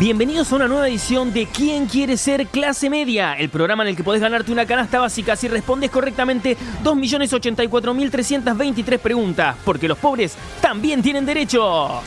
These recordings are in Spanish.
Bienvenidos a una nueva edición de ¿Quién quiere ser clase media? El programa en el que podés ganarte una canasta básica si respondes correctamente 2.084.323 preguntas, porque los pobres también tienen derecho.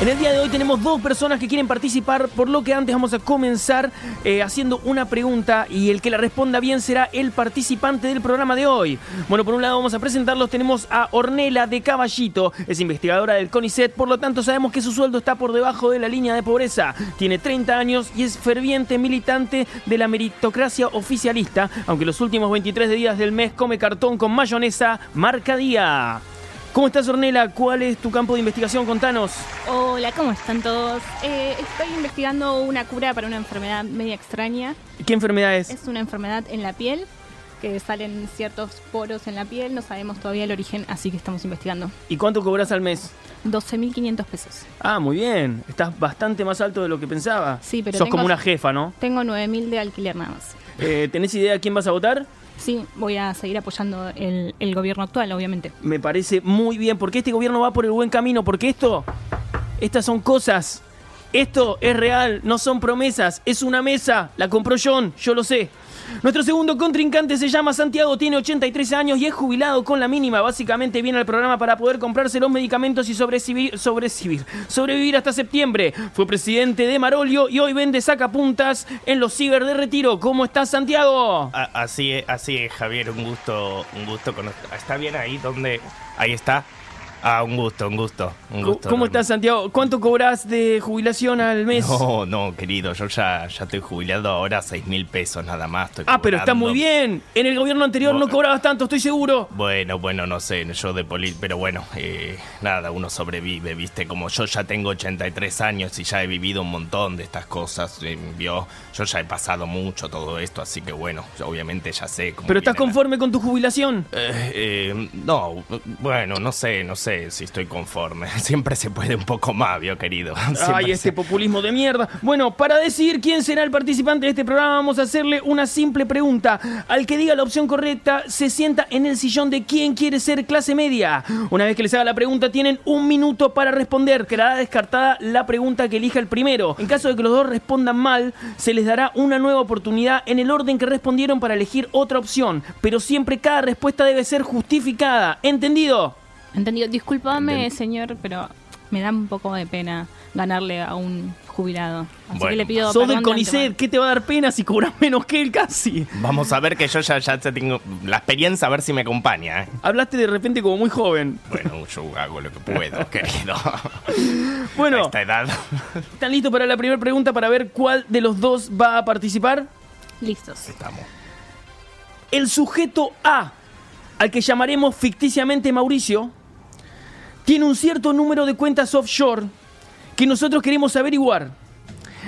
En el día de hoy tenemos dos personas que quieren participar, por lo que antes vamos a comenzar eh, haciendo una pregunta y el que la responda bien será el participante del programa de hoy. Bueno, por un lado vamos a presentarlos, tenemos a Ornela de Caballito, es investigadora del CONICET, por lo tanto sabemos que su sueldo está por debajo de la línea de pobreza. Tiene 30 años y es ferviente militante de la meritocracia oficialista, aunque los últimos 23 días del mes come cartón con mayonesa marca día. ¿Cómo estás, Ornela? ¿Cuál es tu campo de investigación? Contanos. Hola, ¿cómo están todos? Eh, estoy investigando una cura para una enfermedad media extraña. ¿Qué enfermedad es? Es una enfermedad en la piel, que salen ciertos poros en la piel, no sabemos todavía el origen, así que estamos investigando. ¿Y cuánto cobras al mes? 12.500 pesos. Ah, muy bien. Estás bastante más alto de lo que pensaba. Sí, pero Sos tengo- como una jefa, ¿no? Tengo 9.000 de alquiler nada más. Eh, ¿Tenés idea de quién vas a votar? Sí, voy a seguir apoyando el, el gobierno actual, obviamente. Me parece muy bien, porque este gobierno va por el buen camino, porque esto, estas son cosas. Esto es real, no son promesas, es una mesa, la compró John, yo lo sé. Nuestro segundo contrincante se llama Santiago, tiene 83 años y es jubilado con la mínima. Básicamente viene al programa para poder comprarse los medicamentos y sobrevivir, sobrevivir, sobrevivir hasta septiembre. Fue presidente de Marolio y hoy vende sacapuntas en los ciber de retiro. ¿Cómo estás, Santiago? Así es, así es, Javier, un gusto, un gusto conocer. ¿Está bien ahí donde? Ahí está. Ah, un gusto, un gusto, un ¿Cómo gusto. ¿Cómo estás, Santiago? ¿Cuánto cobras de jubilación al mes? No, no, querido, yo ya, ya estoy jubilado ahora, seis mil pesos nada más. Estoy Ah, pero está muy bien. En el gobierno anterior no Bueno. cobrabas tanto, estoy seguro. Bueno, bueno, no sé, yo de poli... Pero bueno, eh, nada, uno sobrevive, ¿viste? Como yo ya tengo 83 años y ya he vivido un montón de estas cosas, eh, ¿vio? Yo ya he pasado mucho todo esto, así que bueno, obviamente ya sé cómo ¿Pero estás la- conforme con tu jubilación? Eh, eh, no, bueno, no sé, no sé si estoy conforme. Siempre se puede un poco más, vio, querido. Siempre Ay, se- este populismo de mierda. Bueno, para decidir quién será el participante de este programa, vamos a hacerle una simple pregunta. Al que diga la opción correcta, se sienta en el sillón de quién quiere ser clase media. Una vez que les haga la pregunta, tienen un minuto para responder. Quedará descartada la pregunta que elija el primero. En caso de que los dos respondan mal, se les dará una nueva oportunidad en el orden que respondieron para elegir otra opción. Pero siempre cada respuesta debe ser justificada. ¿Entendido? Entendido. Discúlpame, Enten- señor, pero me da un poco de pena ganarle a un jubilado. Así Bueno. que le pido Sos del de CONICET. ¿qué te va a dar pena si cobras menos que él casi? Vamos a ver que yo ya, ya te tengo la experiencia, a ver si me acompaña. ¿eh? Hablaste de repente como muy joven. Bueno, yo hago lo que puedo, querido. A Bueno, esta edad. ¿están listos para la primera pregunta para ver cuál de los dos va a participar? Listos. Estamos. El sujeto A, al que llamaremos ficticiamente Mauricio, tiene un cierto número de cuentas offshore que nosotros queremos averiguar.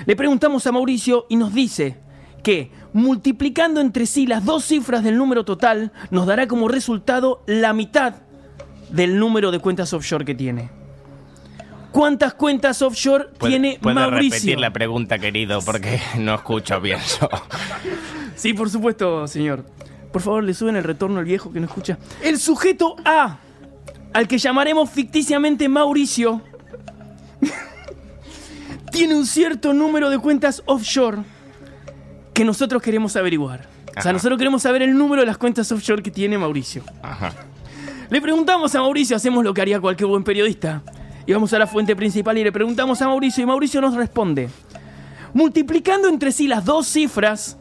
Le preguntamos a Mauricio y nos dice que multiplicando entre sí las dos cifras del número total nos dará como resultado la mitad del número de cuentas offshore que tiene. ¿Cuántas cuentas offshore ¿Puede, tiene puede Mauricio? repetir la pregunta, querido? Porque no escucho bien yo. Sí, por supuesto, señor. Por favor, le suben el retorno al viejo que no escucha. El sujeto A, al que llamaremos ficticiamente Mauricio, tiene un cierto número de cuentas offshore que nosotros queremos averiguar. O sea, nosotros queremos saber el número de las cuentas offshore que tiene Mauricio. Ajá. Le preguntamos a Mauricio, hacemos lo que haría cualquier buen periodista. Y vamos a la fuente principal y le preguntamos a Mauricio y Mauricio nos responde. Multiplicando entre sí las dos cifras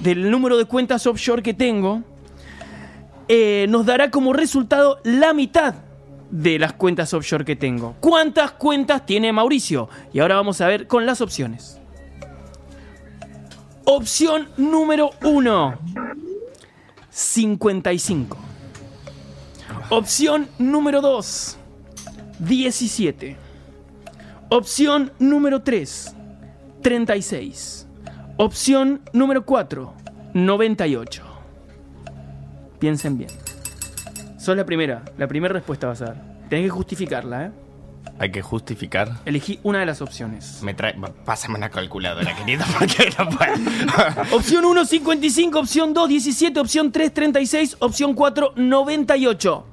del número de cuentas offshore que tengo, eh, nos dará como resultado la mitad de las cuentas offshore que tengo. ¿Cuántas cuentas tiene Mauricio? Y ahora vamos a ver con las opciones. Opción número 1. 55. Opción número 2. 17. Opción número 3. 36. Opción número 4. 98. Piensen bien. Sos la primera. La primera respuesta vas a dar. Tenés que justificarla, ¿eh? Hay que justificar. Elegí una de las opciones. Me trae, pásame una calculadora, querido, porque no puedo. Opción 1, 55. Opción 2, 17. Opción 3, 36. Opción 4, 98.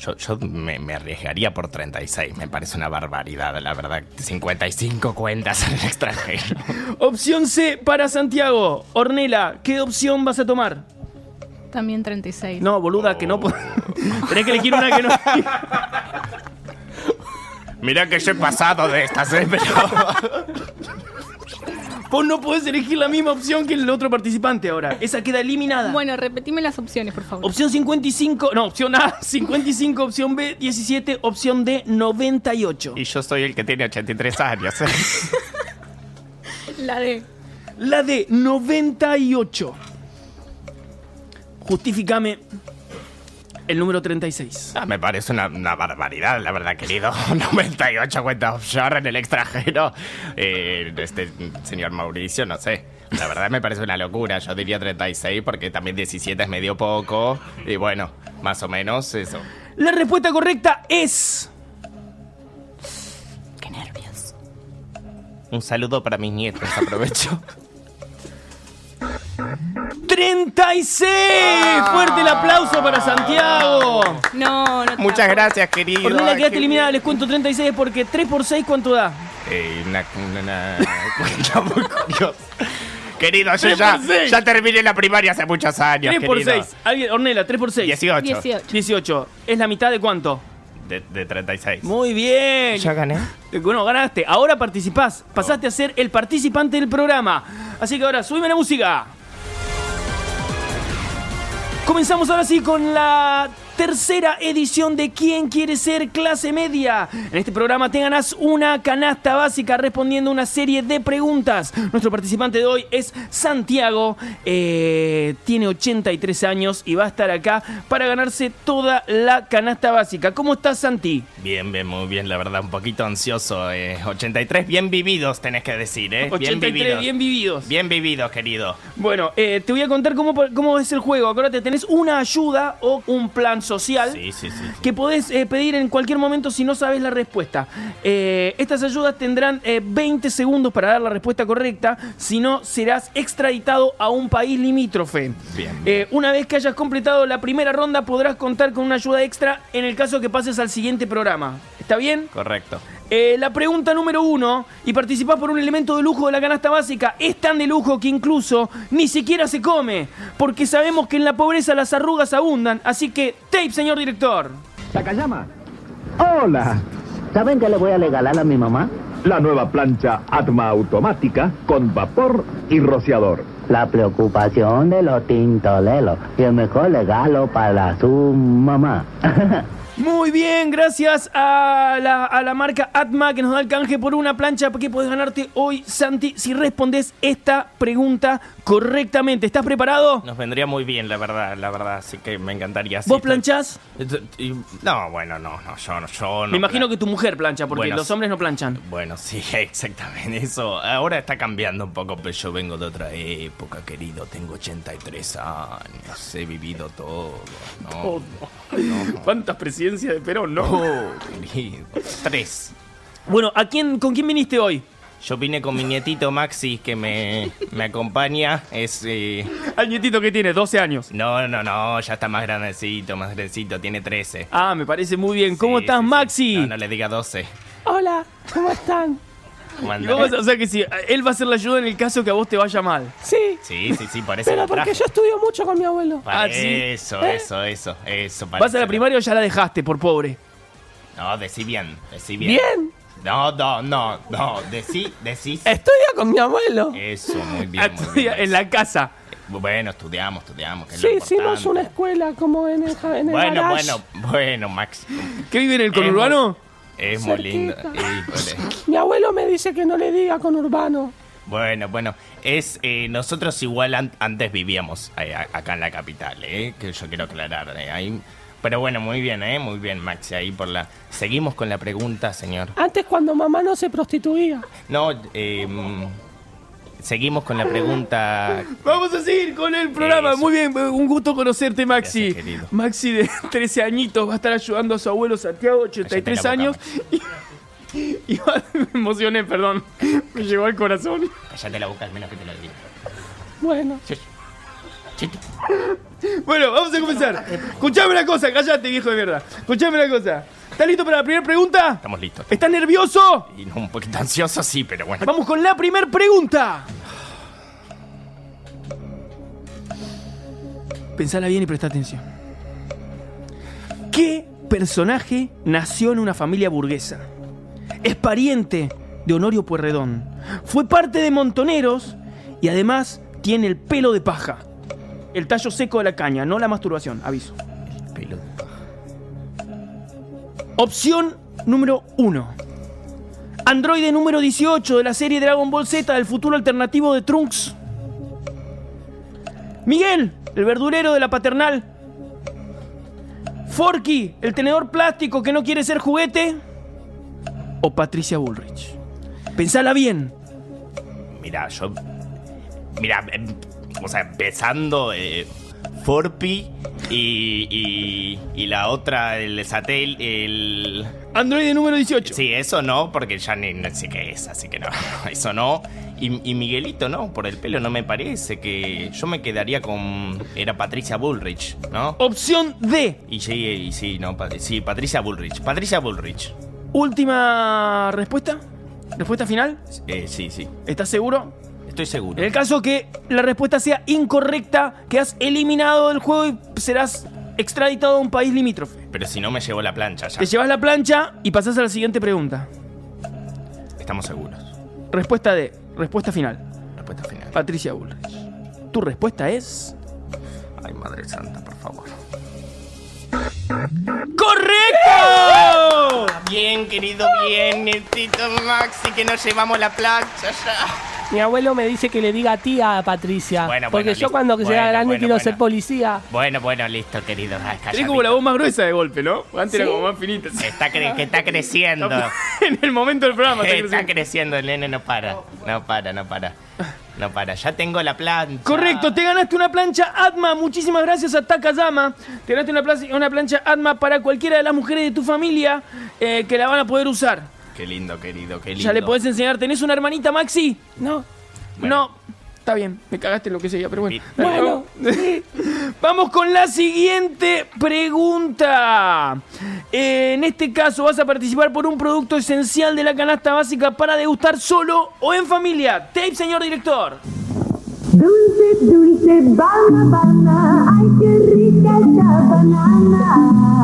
Yo, yo me, me arriesgaría por 36, me parece una barbaridad, la verdad. 55 cuentas en el extranjero. Opción C para Santiago. Ornela, ¿qué opción vas a tomar? También 36. No, boluda, que no. po- Tenés que elegir una que no. Mirá que yo he pasado de estas, ¿eh? Pero... Vos no podés elegir la misma opción que el otro participante ahora. Esa queda eliminada. Bueno, repetime las opciones, por favor. Opción 55, no, opción A, 55, opción B, 17, opción D, 98. Y yo soy el que tiene 83 años, ¿eh? La de. La D, 98. Justifícame el número 36. Ah, me parece una, una barbaridad, la verdad, querido. 98 cuentas offshore en el extranjero. Eh, este señor Mauricio, no sé. La verdad me parece una locura. Yo diría 36 porque también 17 es medio poco. Y bueno, más o menos eso. La respuesta correcta es... Qué nervios. Un saludo para mis nietos, aprovecho. 36. Fuerte el aplauso para Santiago. No, no. Muchas gracias, querido. Ornella, Ay, quedaste qué eliminada, les cuento 36 porque 3 por 6, ¿cuánto da? Eh, una, una, cuenta muy curiosa. Querido, yo ya, por ya terminé la primaria hace muchos años. 3 por querido. 6. Alguien, Ornella, 3 por 6. 18. 18. 18. ¿Es la mitad de cuánto? De, de 36. Muy bien. ¿Ya gané? Bueno, ganaste. Ahora participás. Pasaste a ser el participante del programa. Así que ahora, subime la música. Comenzamos ahora sí con la tercera edición de ¿Quién quiere ser clase media? En este programa te ganas una canasta básica respondiendo una serie de preguntas. Nuestro participante de hoy es Santiago, eh, tiene 83 años y va a estar acá para ganarse toda la canasta básica. ¿Cómo estás, Santi? Bien, bien, muy bien, la verdad, un poquito ansioso. eh. 83 bien vividos, tenés que decir, ¿eh? 83 bien vividos. bien vividos. Bien vividos, querido. Bueno, eh, te voy a contar cómo, cómo es el juego. Acuérdate, tenés una ayuda o un plan social Sí, sí, sí. sí. que podés eh, pedir en cualquier momento si no sabes la respuesta. Eh, estas ayudas tendrán eh, 20 segundos para dar la respuesta correcta, si no serás extraditado a un país limítrofe. Bien. Eh, una vez que hayas completado la primera ronda podrás contar con una ayuda extra en el caso que pases al siguiente programa. ¿Está bien? Correcto. Eh, la pregunta número uno, y participás por un elemento de lujo de la canasta básica, es tan de lujo que incluso ni siquiera se come, porque sabemos que en la pobreza las arrugas abundan, así que tape, señor director. Takayama. Hola. ¿Saben qué le voy a regalar a mi mamá? La nueva plancha Atma automática con vapor y rociador. La preocupación de los tintoleros y el mejor regalo para su mamá. Muy bien, gracias a la, a la marca Atma que nos da el canje por una plancha que puedes ganarte hoy, Santi, si respondes esta pregunta correctamente. ¿Estás preparado? Nos vendría muy bien, la verdad, la verdad, así que me encantaría. sí, ¿Vos estoy- planchás? No, bueno, no, no, yo no, yo no. Me imagino que tu mujer plancha, porque Bueno, los hombres no planchan. Bueno, sí, exactamente eso. Ahora está cambiando un poco, pero yo vengo de otra época, querido. Tengo 83 años, he vivido todo. No, ¿Cuántas presidencias de Perón, no, querido. Tres. Bueno, ¿a quién, ¿con quién viniste hoy? Yo vine con mi nietito Maxi, que me, me acompaña. Es. eh, Al nietito que tiene 12 años. No, no, no, ya está más grandecito, más grandecito, tiene 13. Ah, me parece muy bien. ¿Cómo Sí, estás, sí, sí. Maxi? No, no le diga 12. Hola, ¿cómo están? ¿Cómo Y o sea que si él va a ser la ayuda en el caso que a vos te vaya mal. Sí, Sí, sí, sí, por eso pero lo porque traje. yo estudio mucho con mi abuelo. Para Ah, sí. Eso, ¿Eh? eso, eso, eso. ¿Vas a la primaria o ya la dejaste por pobre? No, decí bien, decí bien. Bien, No, no, no, no, decí, decí. estudia con mi abuelo. Eso, muy bien, Ah, muy estudia bien. en la casa. Bueno, estudiamos, estudiamos. Que es lo Sí, hicimos importante. una escuela como en el, ja- en el Bueno, garage. bueno, bueno, Max. ¿Qué vive en el Es muy- conurbano? Es muy lindo. Mi abuelo me dice que no le diga con urbano. Bueno, bueno, es eh, nosotros igual an- antes vivíamos eh, acá en la capital, eh, que yo quiero aclarar. eh, ahí- pero bueno, muy bien, eh, muy bien, Maxi, ahí por la. Seguimos con la pregunta, señor. Antes cuando mamá no se prostituía. No, eh, mm, seguimos con la pregunta. Vamos a seguir con el programa. Eso. Muy bien, un gusto conocerte, Maxi. Gracias. Maxi de 13 añitos va a estar ayudando a su abuelo Santiago, 83 Cállate la años. Y, y va- me emocioné, perdón. Me llegó al corazón. Cállate la boca, al menos que te lo diga. Bueno, Sí. Chito. Bueno, vamos a comenzar. Escuchame una cosa, cállate, viejo de mierda. Escuchame una cosa. ¿Estás listo para la primera pregunta? Estamos listos. ¿Estás nervioso? Y no, un poquito ansioso, sí, pero bueno. Vamos con la primera pregunta. Pensala bien y presta atención. ¿Qué personaje nació en una familia burguesa? Es pariente de Honorio Puerredón. Fue parte de Montoneros y además tiene el pelo de paja. El tallo seco de la caña, no la masturbación, aviso. Opción número 1. Androide número 18 de la serie Dragon Ball Z del futuro alternativo de Trunks. Miguel, el verdurero de la paternal. Forky, el tenedor plástico que no quiere ser juguete. O Patricia Bullrich. Pensala bien. Mira, yo. Mira, em, o sea, empezando. Eh, Forpi y, y. y la otra, el Satel, el. Androide número 18. Sí, eso no, porque ya ni no sé qué es, así que no, eso no. Y, y Miguelito no, por el pelo no me parece que. Yo me quedaría con. Era Patricia Bullrich, ¿no? Opción D. Y sí, y sí, no, sí, Patricia Bullrich. Patricia Bullrich. Última respuesta. ¿Respuesta final? Eh, sí, sí. ¿Estás seguro? Estoy seguro. En el caso que la respuesta sea incorrecta, quedas eliminado del juego y serás extraditado a un país limítrofe. Pero si no me llevo la plancha ya. Te llevas la plancha y pasás a la siguiente pregunta. Estamos seguros. Respuesta D. Respuesta final. Respuesta final. Patricia Bullrich. Tu respuesta es. Ay, Madre Santa, por favor. ¡Correcto! Bien, querido, bien, Tito Maxi, que nos llevamos la plancha ya. Mi abuelo me dice que le diga a ti a Patricia. Bueno, porque bueno, yo listo. cuando sea Bueno, grande bueno, quiero bueno. ser policía. Bueno, bueno, listo, querido. Calladito. como la voz más gruesa de golpe, ¿no? Antes era como más finita. Está, cre- que está creciendo. en el momento del programa está Está creciendo. creciendo, el nene no para. No para, no para. No para. Ya tengo la plancha. Correcto, te ganaste una plancha Atma. Muchísimas gracias a Takayama. Te ganaste una, plancha- una plancha Atma para cualquiera de las mujeres de tu familia eh, que la van a poder usar. Qué lindo, querido, qué lindo. Ya le podés enseñar. ¿Tenés una hermanita, Maxi? No. Bueno. No. Está bien, me cagaste lo que seguía, pero bueno. Bueno, Vamos con la siguiente pregunta. Eh, en este caso vas a participar por un producto esencial de la canasta básica para degustar solo o en familia. Tape, señor director. Dulce, dulce, banana, ay qué rica esa banana.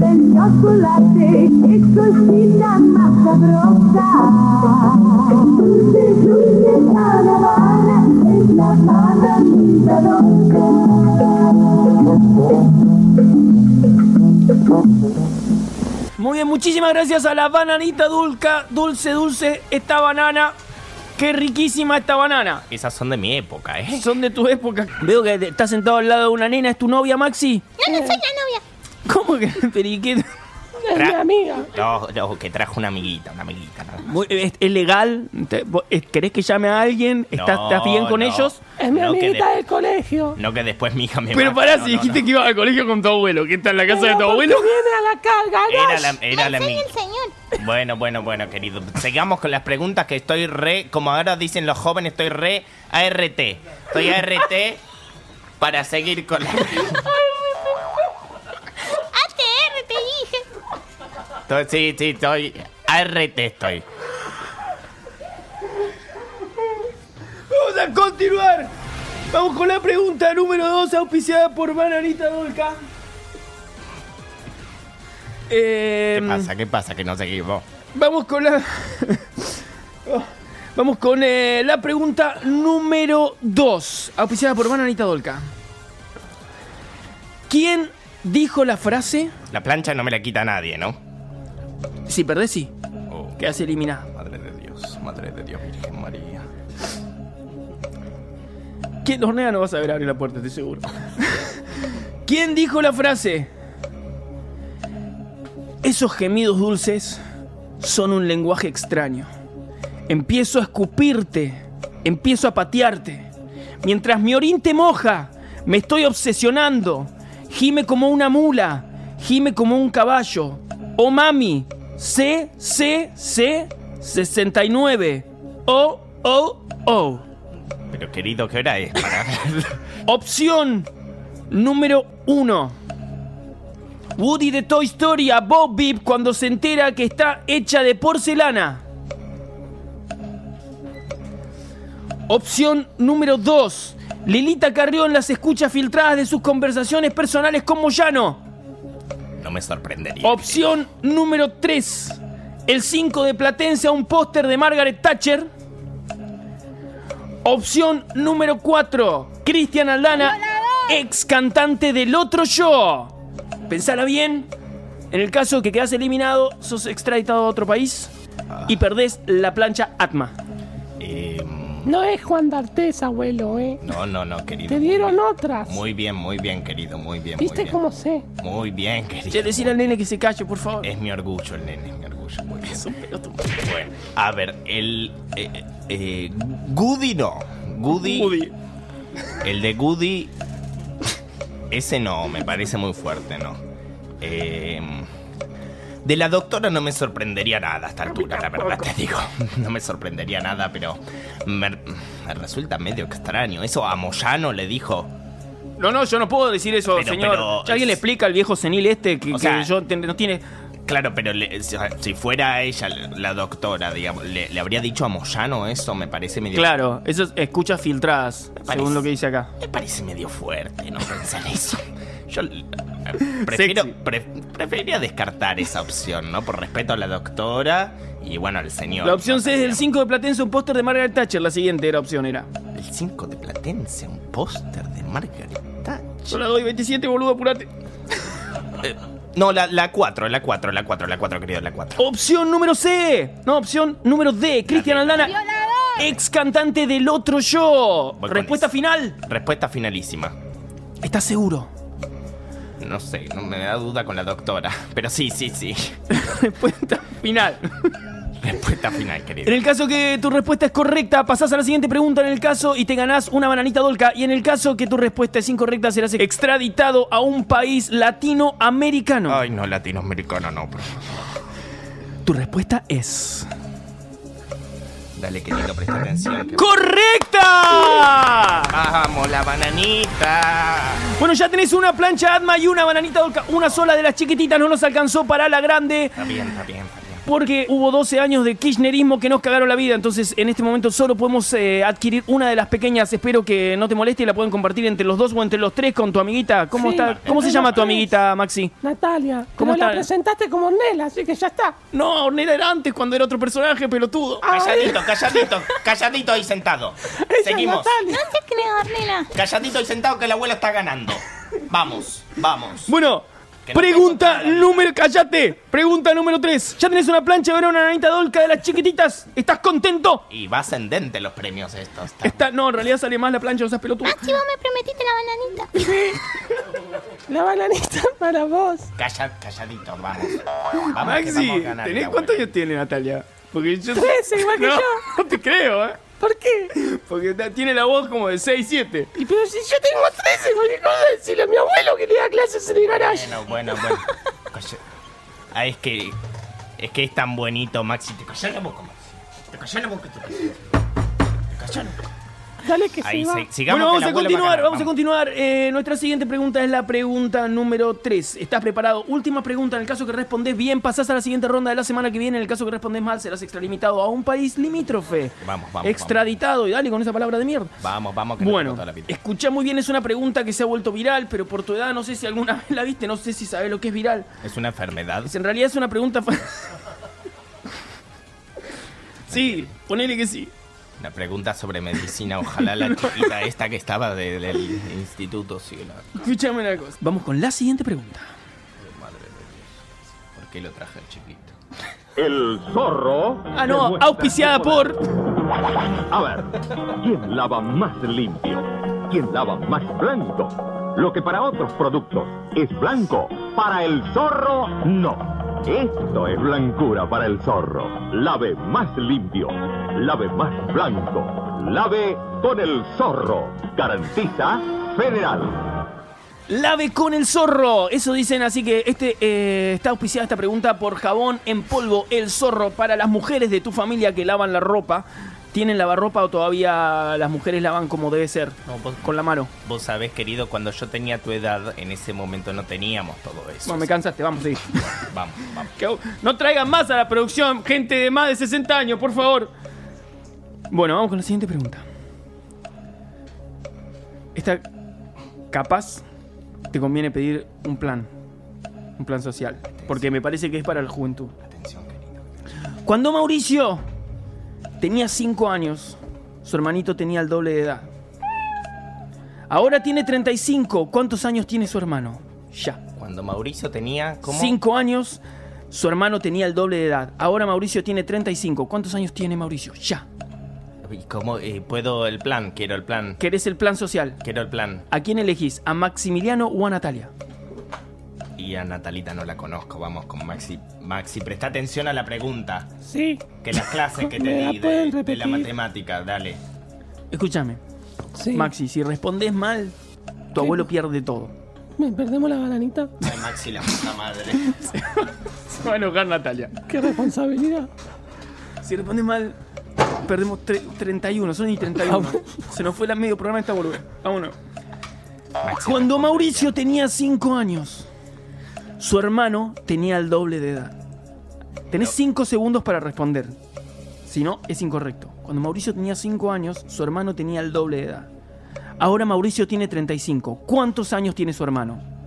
En chocolate, qué cosita más sabrosa. Dulce, dulce, es la. Muy bien, muchísimas gracias a la bananita dulca, dulce, dulce, esta banana. Qué riquísima esta banana. Esas son de mi época, ¿eh? Son de tu época. Veo que estás sentado al lado de una nena. ¿Es tu novia, Maxi? No, no soy la novia. ¿Cómo que? Pero, ¿y qué? es mi amiga. No, no, que trajo una amiguita, una amiguita. nada más. Muy- ¿Es, es legal? Te- vos- eh, ¿Querés que llame a alguien? ¿Estás, No, estás bien con no. ellos? Es mi No, que amiguita de- del colegio. No que después mi hija me Pero pará, no, si no, dijiste no. que ibas al colegio con tu abuelo, que está en la casa de Pero tu ¿por qué abuelo. viene a la carga? Era la, era la mi- el señor. Bueno, bueno, bueno, querido. Sigamos con las preguntas que estoy re, como ahora dicen los jóvenes, estoy re ART. Estoy ART para seguir con la... ATR, te dije. Estoy- sí, sí, estoy ART estoy. Vamos a continuar. Vamos con la pregunta número 2, auspiciada por Bananita Dolca. ¿Qué Eh, pasa? ¿Qué pasa? Que no seguimos. Vamos con la. Oh, Vamos con eh, la pregunta número 2, auspiciada por Bananita Dolca. ¿Quién dijo la frase? La plancha no me la quita nadie, ¿no? Si perdés, sí. Oh, Quedas eliminada. madre de Dios, madre de Dios, Virgen María. ¿Quién hornea no vas a ver abrir la puerta, estoy seguro. ¿Quién dijo la frase? Esos gemidos dulces son un lenguaje extraño. Empiezo a escupirte, empiezo a patearte. Mientras mi orín te moja, me estoy obsesionando. Gime como una mula, gime como un caballo. Oh mami, sé, sé, sé, 69. O, O, O. Pero querido, ¿qué hora es? Para... Opción número 1. Woody de Toy Story a Bob Beep cuando se entera que está hecha de porcelana. Opción número 2. Lilita Carrión las escucha filtradas de sus conversaciones personales con Moyano. No me sorprendería. Opción número 3. El 5 de Platense a un póster de Margaret Thatcher. Opción número 4. Cristian Aldana, ex cantante del otro show. Pensala bien. En el caso que quedas eliminado, sos extraditado a otro país y perdés la plancha Atma. Eh, No es Juan D'Artés, abuelo, ¿eh? no, no, no, querido. Te dieron otras. Muy bien, muy bien, querido, muy bien. muy ¿Viste bien. cómo sé? Muy bien, querido. Che, decir al nene que se calle, por favor. Es mi orgullo el nene, es mi orgullo. Muy bien. Es un pelotudo. Bueno, a ver, el. Eh, eh, Goody no. Goody. Woody. El de Goody. Ese no, me parece muy fuerte, ¿no? Eh, de la doctora no me sorprendería nada a esta altura, la verdad te digo. No me sorprendería nada, pero me, me resulta medio extraño. Eso a Moyano le dijo. No, no, yo no puedo decir eso, Pero- señor. pero- Ya alguien le explica al viejo senil este que, O que sea- yo no tiene. Claro, pero le- si si fuera ella la doctora, digamos, le, le habría dicho a Moyano eso, me parece medio. Claro, eso es escuchas filtradas, parece. según lo que dice acá. Me parece medio fuerte no pensar eso. Yo prefiero, pre- preferiría descartar esa opción, ¿no? Por respeto a la doctora y bueno, al señor. La opción. C es del 5 de Platense, un póster de Margaret Thatcher. La siguiente era opción, era. El 5 de Platense, un póster de Margaret Thatcher. Yo la doy 27, boludo, apurate. Eh, no, la 4, la 4, la 4, la 4, querido, la 4. Opción número C. No, opción número D. Cristian. Aldana, ex cantante del otro. Voy con Respuesta final. Respuesta finalísima. ¿Estás seguro? No sé, no me da duda con la doctora. Pero sí, sí, sí. Respuesta final. Respuesta final, En querido. el caso que tu respuesta es correcta, pasás a la siguiente pregunta en el caso y te ganás una bananita dolca. Y en el caso que tu respuesta es incorrecta, serás extraditado a un país latinoamericano. Ay, no, latinoamericano no, por favor. Tu respuesta es. Dale, querido, presta atención. que- ¡Correcta! ¡Vamos, la bananita! Bueno, ya tenés una plancha Atma y una bananita dolca. Una sola de las chiquititas no nos alcanzó para la grande. Está bien, está bien, está bien. Porque hubo 12 años de kirchnerismo que nos cagaron la vida. Entonces, en este momento solo podemos eh, adquirir una de las pequeñas. Espero que no te moleste y la pueden compartir entre los dos o entre los tres con tu amiguita. ¿Cómo, Sí, está? ¿Cómo se llama tu amiguita, Maxi? Natalia. ¿Cómo pero la está? presentaste como Nela, así que ya está. No, Ornella era antes cuando era otro personaje, pelotudo. Calladito, calladito, calladito ahí sentado. esa Seguimos. Natalia. No te creo, Ornella. Calladito y sentado que el abuelo está ganando. Vamos, vamos. Bueno, pregunta número. ¡Cállate! Pregunta número 3. Ya tenés una plancha ahora una nanita dolca de las chiquititas. ¿Estás contento? Y va ascendente los premios estos. Está, no, en realidad sale más la plancha, o sea, pelotudo. Si vos me prometiste la bananita. La bananita para vos. Calla, calladito, vamos. Vamos, que Maxi, vamos a ganar, ¿tenés cuántos años tiene Natalia? Porque yo. Trece, igual que no, yo. No te creo, ¿eh? ¿Por qué? Porque tiene la voz como de 6, 7. Y pero si yo tengo 13, cualquier cosa, decirle a mi abuelo que le da clases en el garage. Bueno, bueno, bueno. Ah, es que. Es que es tan bonito, Maxi. Te callás la boca, Maxi. Te callás la boca, te callás. Te callás la boca. Dale que Ahí, se va. se- sigamos Bueno, vamos a continuar, vamos a continuar. Eh, nuestra siguiente pregunta es la pregunta número 3. ¿Estás preparado? Última pregunta. En el caso que respondes bien, pasás a la siguiente ronda de la semana que viene. En el caso que respondes mal, serás extralimitado a un país limítrofe. Vamos, vamos, Extraditado. Y dale con esa palabra de mierda. Vamos, vamos, que no Bueno, tengo toda la vida. escucha muy bien, es una pregunta que se ha vuelto viral, pero por tu edad no sé si alguna vez la viste, no sé si sabes lo que es viral. Es una enfermedad. Es- en realidad es una pregunta... fa- sí, ponele que sí. Una pregunta sobre medicina. Ojalá la chiquita esta que estaba de- del instituto sí la. Escúchame una cosa. Vamos con la siguiente pregunta. Madre de Dios. ¿Por qué lo traje el chiquito? El zorro. Ah, no, auspiciada por... A ver, ¿quién lava más limpio? ¿Quién lava más blanco? Lo que para otros productos es blanco, para el zorro no. Esto es blancura para el zorro. Lave más limpio, lave más blanco, lave con el zorro. Garantiza Federal. Lave con el zorro. Eso dicen, así que este eh, está auspiciada esta pregunta por jabón en polvo el zorro para las mujeres de tu familia que lavan la ropa. ¿Tienen lavarropa o todavía las mujeres lavan como debe ser? No, vos- Con la mano. Vos sabés, querido, cuando yo tenía tu edad, en ese momento no teníamos todo eso. Bueno, me cansaste, vamos, sí. Vamos, vamos. No traigan más a la producción gente de más de 60 años, por favor. Bueno, vamos con la siguiente pregunta. Esta capaz te conviene pedir un plan, un plan social, porque me parece que es para la juventud. Atención, querido. Cuando Mauricio tenía 5 años, su hermanito tenía el doble de edad. Ahora tiene 35. ¿Cuántos años tiene su hermano? Ya. Cuando Mauricio tenía como 5 años, su hermano tenía el doble de edad. Ahora Mauricio tiene 35. ¿Cuántos años tiene Mauricio? Ya. ¿Y cómo eh, puedo el plan? Quiero el plan. ¿Querés el plan social? Quiero el plan. ¿A quién elegís? ¿A Maximiliano o a Natalia? Y a Natalita no la conozco. Vamos con Maxi. Maxi, presta atención a la pregunta. Sí, Que las clases que ¿Me te di de, de la matemática, dale. Escúchame, sí. Maxi, si respondes mal, tu abuelo pierde todo. ¿Me perdemos la bananita? Ay, Maxi, la puta madre. Se va a enojar Natalia. Qué responsabilidad. Si respondes mal, perdemos tre- 31. Son y 31. Se nos fue la medio programa esta boluda. Vámonos. Maxi, Cuando Mauricio tenía 5 años, su hermano tenía el doble de edad. Tenés 5 segundos para responder. Si no, es incorrecto. Cuando Mauricio tenía 5 años, su hermano tenía el doble de edad. Ahora Mauricio tiene 35. ¿Cuántos años tiene su hermano?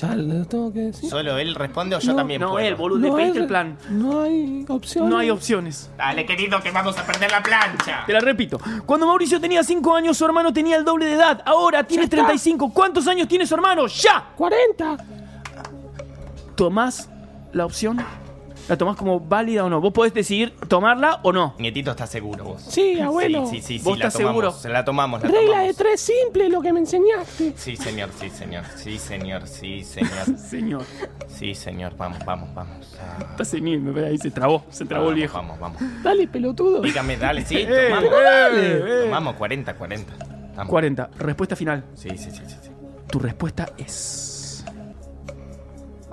Ya lo tengo que decir. ¿Solo él responde o yo No, también No, puedo? él, boludo, le pediste el plan. No hay opción. No hay opciones. Dale, querido, que vamos a perder la plancha. Te la repito. Cuando Mauricio tenía 5 años, su hermano tenía el doble de edad. Ahora tiene está. 35. ¿Cuántos años tiene su hermano? ¡Ya! 40. ¿Tomás la opción? ¿La tomás como válida o no? Vos podés decidir tomarla o no. Nietito está seguro vos. Sí, abuelo. Sí, sí, sí, ¿Vos sí, la estás tomamos. seguro? Se la tomamos, la Regla tomamos. de tres simple, lo que me enseñaste. Sí, señor, sí, señor. Sí, señor, sí, señor. Señor, Sí, señor. Vamos, vamos, vamos. Ah, está ceñiendo, ve ahí se trabó, se trabó el viejo. Vamos, vamos. Dale, pelotudo. Dígame, dale, sí, Eh, tomamos. eh, eh. Tomamos 40, 40. Vamos. 40. Respuesta final. Sí, sí, sí, sí, sí. Tu respuesta es.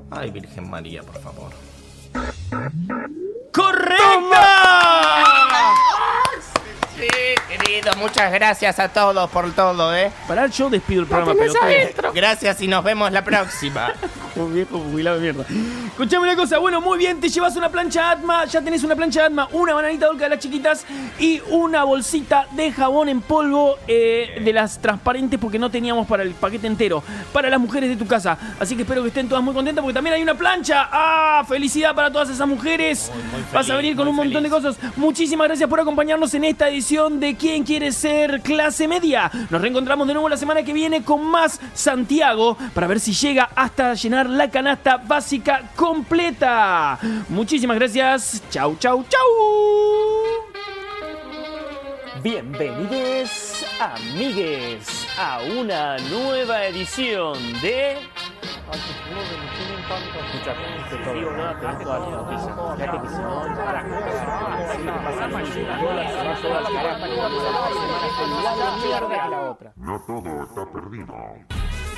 Ay, Virgen María, por favor. ¡Correcta! Sí, querido, muchas gracias a todos por todo, ¿eh? Pará, yo despido el programa, pero. Gracias y nos vemos la próxima. Un viejo jubilado de mierda. Escuchame una cosa, bueno, muy bien, te llevas una plancha Atma, ya tenés una plancha Atma, una bananita dolca de las chiquitas y una bolsita de jabón en polvo eh, de las transparentes porque no teníamos para el paquete entero, para las mujeres de tu casa. Así que espero que estén todas muy contentas porque también hay una plancha. ¡Ah! Felicidad para todas esas mujeres. Muy, muy Vas a venir con un montón feliz. de cosas. Muchísimas gracias por acompañarnos en esta edición de ¿Quién quiere ser clase media? Nos reencontramos de nuevo la semana que viene con más Santiago para ver si llega hasta llenar la canasta básica completa. Muchísimas gracias. Chau, chau, chau. Bienvenidos, amigues, a una nueva edición de... No todo está perdido.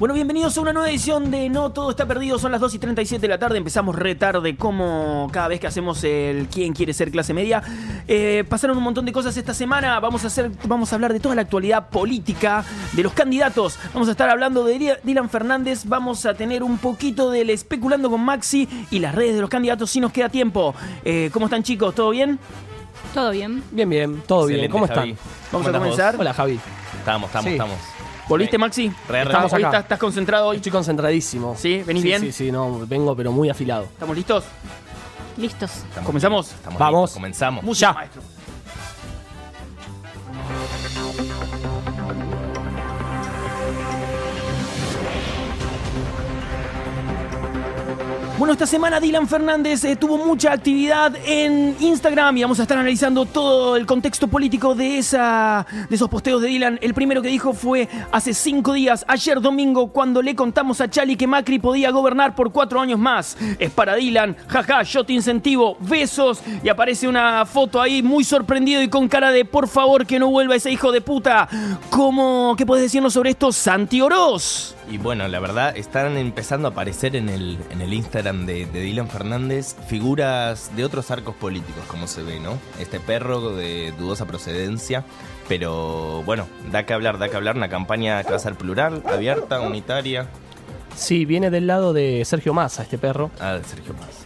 Bueno, bienvenidos a una nueva edición de No Todo Está Perdido. Son las 2 y 37 de la tarde. Empezamos re tarde, como cada vez que hacemos el ¿Quién quiere ser clase media? Eh, pasaron un montón de cosas esta semana. Vamos a, hacer, vamos a hablar de toda la actualidad política, de los candidatos. Vamos a estar hablando de Dylan Fernández. Vamos a tener un poquito del especulando con Maxi y las redes de los candidatos si nos queda tiempo. Eh, ¿Cómo están, chicos? ¿Todo bien? ¿Todo bien? Bien, bien, todo bien. ¿Cómo Javi. están? Vamos a andás comenzar. Hola, Javi. Estamos, estamos, Sí. estamos. ¿Volviste, Maxi? Re, re. ¿Estás, hoy acá. estás, estás concentrado hoy? Estoy concentradísimo. ¿Sí? ¿Venís sí, bien? Sí, sí, no, vengo pero muy afilado. ¿Estamos listos? Listos. Estamos ¿Comenzamos? listos, estamos Vamos. listos, comenzamos. Música, maestro. Bueno, esta semana Dylan Fernández eh, tuvo mucha actividad en Instagram y vamos a estar analizando todo el contexto político de, esa, de esos posteos de Dylan. El primero que dijo fue hace cinco días, ayer domingo, cuando le contamos a Chali que Macri podía gobernar por cuatro años más. Es para Dylan, jaja, yo te incentivo, besos. Y aparece una foto ahí muy sorprendido y con cara de por favor que no vuelva ese hijo de puta. ¿Cómo, ¿Qué puedes decirnos sobre esto, Santi Oroz? Y bueno, la verdad, están empezando a aparecer en el, en el Instagram de, de Dylan Fernández figuras de otros arcos políticos, como se ve, ¿no? Este perro de dudosa procedencia. Pero bueno, da que hablar, da que hablar. Una campaña que va a ser plural, abierta, unitaria. Sí, viene del lado de Sergio Massa, este perro. Ah, de Sergio Paz.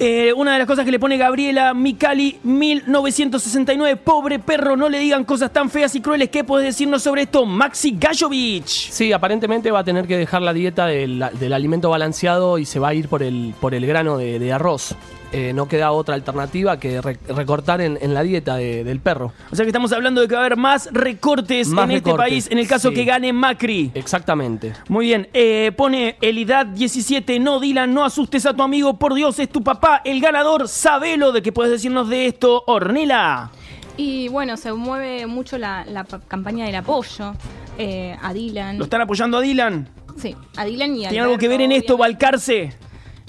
Eh, una de las cosas que le pone Gabriela Micali 1969, pobre perro, no le digan cosas tan feas y crueles. ¿Qué puedes decirnos sobre esto, Maxi Gajovich? Sí, aparentemente va a tener que dejar la dieta del, del alimento balanceado y se va a ir por el, por el grano de arroz. Eh, no queda otra alternativa que re- recortar en, en la dieta de- del perro. O sea que estamos hablando de que va a haber más recortes Más en este país en el caso sí. que gane Macri. Exactamente. Muy bien, eh, pone Elidad 17, no Dylan, no asustes a tu amigo, por Dios, es tu papá, el ganador, sabelo de qué puedes decirnos de esto, Ornela. Y bueno, se mueve mucho la, campaña del apoyo eh, a Dylan. ¿Lo están apoyando a Dylan? Sí, a Dylan y a ¿Tiene algo que ver en esto, obviamente. Balcarce?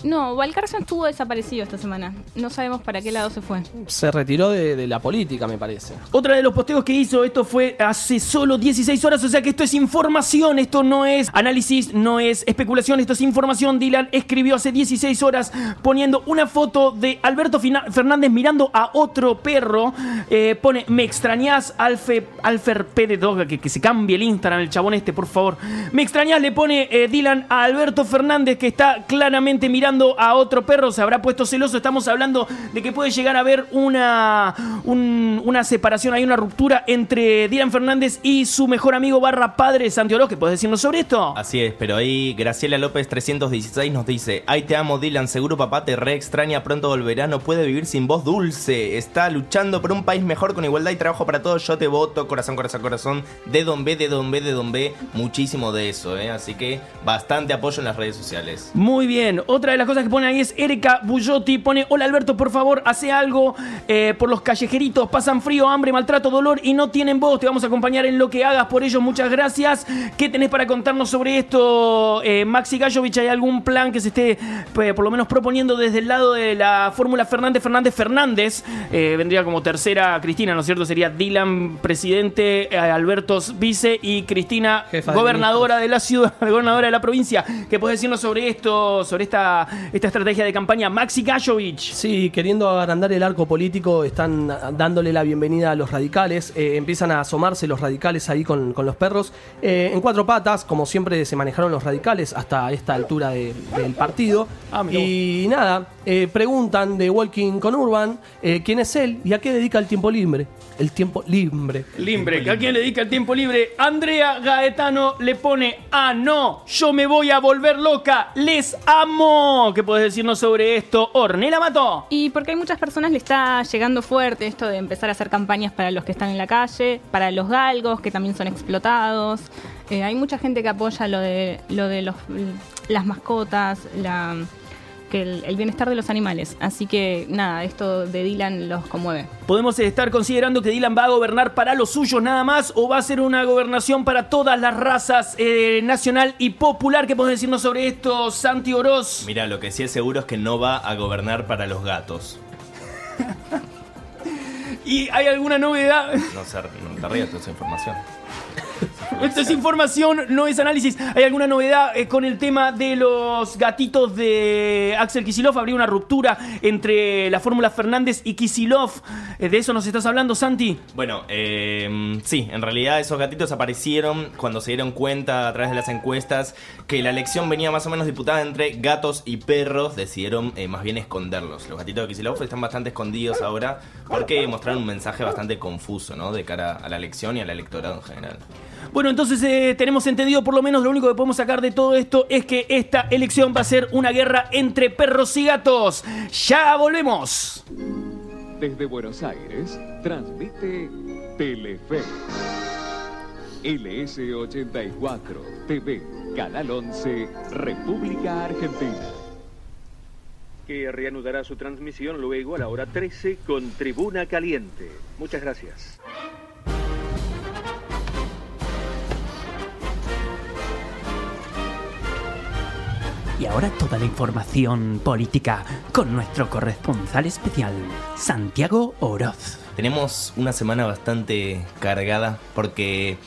No, Valcarce estuvo desaparecido esta semana. No sabemos para qué lado se fue. Se retiró de, de la política, me parece. Otra de los posteos que hizo, esto fue hace solo 16 horas, o sea que esto es información, esto no es análisis, no es especulación, esto es información. Dylan escribió hace 16 horas poniendo una foto de Alberto Fina- Fernández mirando a otro perro. Eh, pone, me extrañás, Alfe, Alfer P de Doga, que, que se cambie el Instagram, el chabón este, por favor. Me extrañás, le pone eh, Dylan a Alberto Fernández, que está claramente mirando a otro perro, se habrá puesto celoso. Estamos hablando de que puede llegar a haber una, un- una separación, hay una ruptura entre Dylan Fernández y su mejor amigo barra padre Santi Oroz. ¿Qué puedes decirnos sobre esto? Así es, pero ahí Graciela López 316 nos dice, ay te amo Dylan, seguro papá te re extraña, pronto volverá, no puede vivir sin voz dulce, está luchando por un país mejor con igualdad y trabajo para todos, yo te voto, corazón, corazón, corazón, de Don B, de Don B, de Don B, muchísimo de eso, ¿eh? así que bastante apoyo en las redes sociales. Muy bien, otra de las cosas que pone ahí es Erika Bullotti. Pone: Hola Alberto, por favor, hace algo eh, por los callejeritos. Pasan frío, hambre, maltrato, dolor y no tienen voz. Te vamos a acompañar en lo que hagas por ellos. Muchas gracias. ¿Qué tenés para contarnos sobre esto, eh, Maxi Gajovich? ¿Hay algún plan que se esté, eh, por lo menos, proponiendo desde el lado de la fórmula Fernández Fernández Fernández? Eh, vendría como tercera Cristina, ¿no es cierto? Sería Dylan presidente, Alberto vice y Cristina Jefa de gobernadora de la ciudad, gobernadora de la provincia. ¿Qué puedes decirnos sobre esto, sobre esta, esta estrategia de campaña? Maxi Gajovich. Sí, queriendo agrandar el arco político, están dándole la bienvenida a los radicales. eh, empiezan a asomarse los radicales ahí con, con los perros. eh, en cuatro patas, como siempre se manejaron los radicales hasta esta altura de- del partido. Ah, y nada, eh, preguntan de Walking con Urban eh, quién es él y a qué dedica el tiempo libre. El tiempo libre. Libre, ¿a quién le dedica el tiempo libre? Andrea Gaetano le pone, ah, no, yo me voy a volver loca, les amo. ¿Qué puedes decirnos sobre esto? Ornela Mató. Y porque hay muchas personas le está llegando fuerte esto de empezar a hacer campañas para los que están en la calle, para los galgos que también son explotados. Eh, hay mucha gente que apoya lo de lo de los, las mascotas, la que el, el bienestar de los animales. Así que nada, esto de Dylan los conmueve. ¿Podemos estar considerando que Dylan va a gobernar para los suyos nada más o va a ser una gobernación para todas las razas eh, nacional y popular? ¿Qué puedes decirnos sobre esto, Santi Oroz? Mira, lo que sí es seguro es que no va a gobernar para los gatos. ¿Y hay alguna novedad? No, se, no te rías de esa información. Esto es información, no es análisis. ¿Hay alguna novedad eh, con el tema de los gatitos de Axel Kisilov? Habría una ruptura entre la Fórmula Fernández y Kisilov. Eh, ¿De eso nos estás hablando, Santi? Bueno, eh, sí, en realidad esos gatitos aparecieron cuando se dieron cuenta a través de las encuestas que la elección venía más o menos disputada entre gatos y perros. Decidieron eh, más bien esconderlos. Los gatitos de Kicillof están bastante escondidos ahora porque mostraron un mensaje bastante confuso, ¿no? De cara a la elección y al electorado en general. Bueno, entonces eh, tenemos entendido por lo menos lo único que podemos sacar de todo esto es que esta elección va a ser una guerra entre perros y gatos. Ya volvemos. Desde Buenos Aires, transmite Telefe. LS84 TV, Canal 11, República Argentina. que reanudará su transmisión luego a la hora 13 con Tribuna Caliente. Muchas gracias. Y ahora toda la información política con nuestro corresponsal especial, Santiago Oroz. Tenemos una semana bastante cargada porque...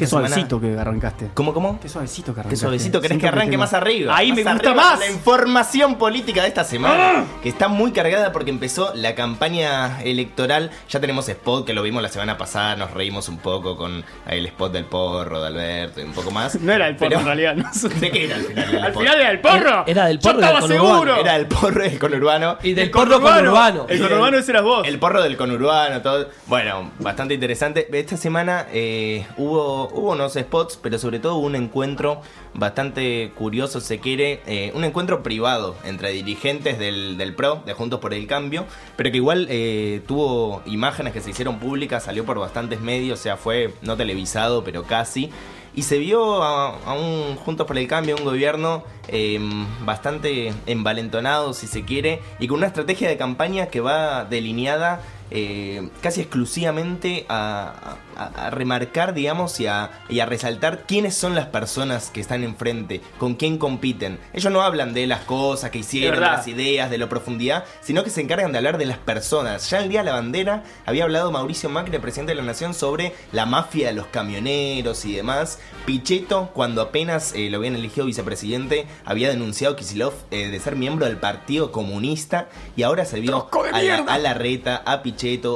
Qué semana- suavecito que arrancaste. ¿Qué, cómo? Qué suavecito que Qué arrancaste. suavecito, ¿querés Siento que arranque más arriba? Ahí me gusta arriba más. La información política de esta semana, que está muy cargada porque empezó la campaña electoral. Ya tenemos spot, que lo vimos la semana pasada, nos reímos un poco con el spot del porro de Alberto y un poco más. No era el porro Pero- en realidad. No ¿De qué era al final? Al final era el porro. Era del Yo porro y del estaba seguro. Era el porro del conurbano. Y del El porro conurbano. El conurbano ese eras vos. El porro del conurbano, todo. Bueno, bastante interesante. Esta semana eh, hubo, hubo unos spots, pero sobre todo un encuentro bastante curioso, se quiere. eh, un encuentro privado entre dirigentes del, del PRO, de Juntos por el Cambio, pero que igual eh, tuvo imágenes que se hicieron públicas, salió por bastantes medios, o sea, fue no televisado, pero casi. Y se vio a, un Juntos por el Cambio, un gobierno eh, bastante envalentonado, si se quiere, y con una estrategia de campaña que va delineada eh, casi exclusivamente a, a- a remarcar, digamos, y a, y a resaltar quiénes son las personas que están enfrente, con quién compiten. Ellos no hablan de las cosas que hicieron, de las ideas, de la profundidad, sino que se encargan de hablar de las personas. Ya el día de la bandera había hablado Mauricio Macri, presidente de la Nación, sobre la mafia de los camioneros y demás. Pichetto, cuando apenas eh, lo habían elegido vicepresidente, había denunciado a Kisilov eh, de ser miembro del Partido Comunista y ahora se vio ¡Tronco de a, la, mierda! a Larreta,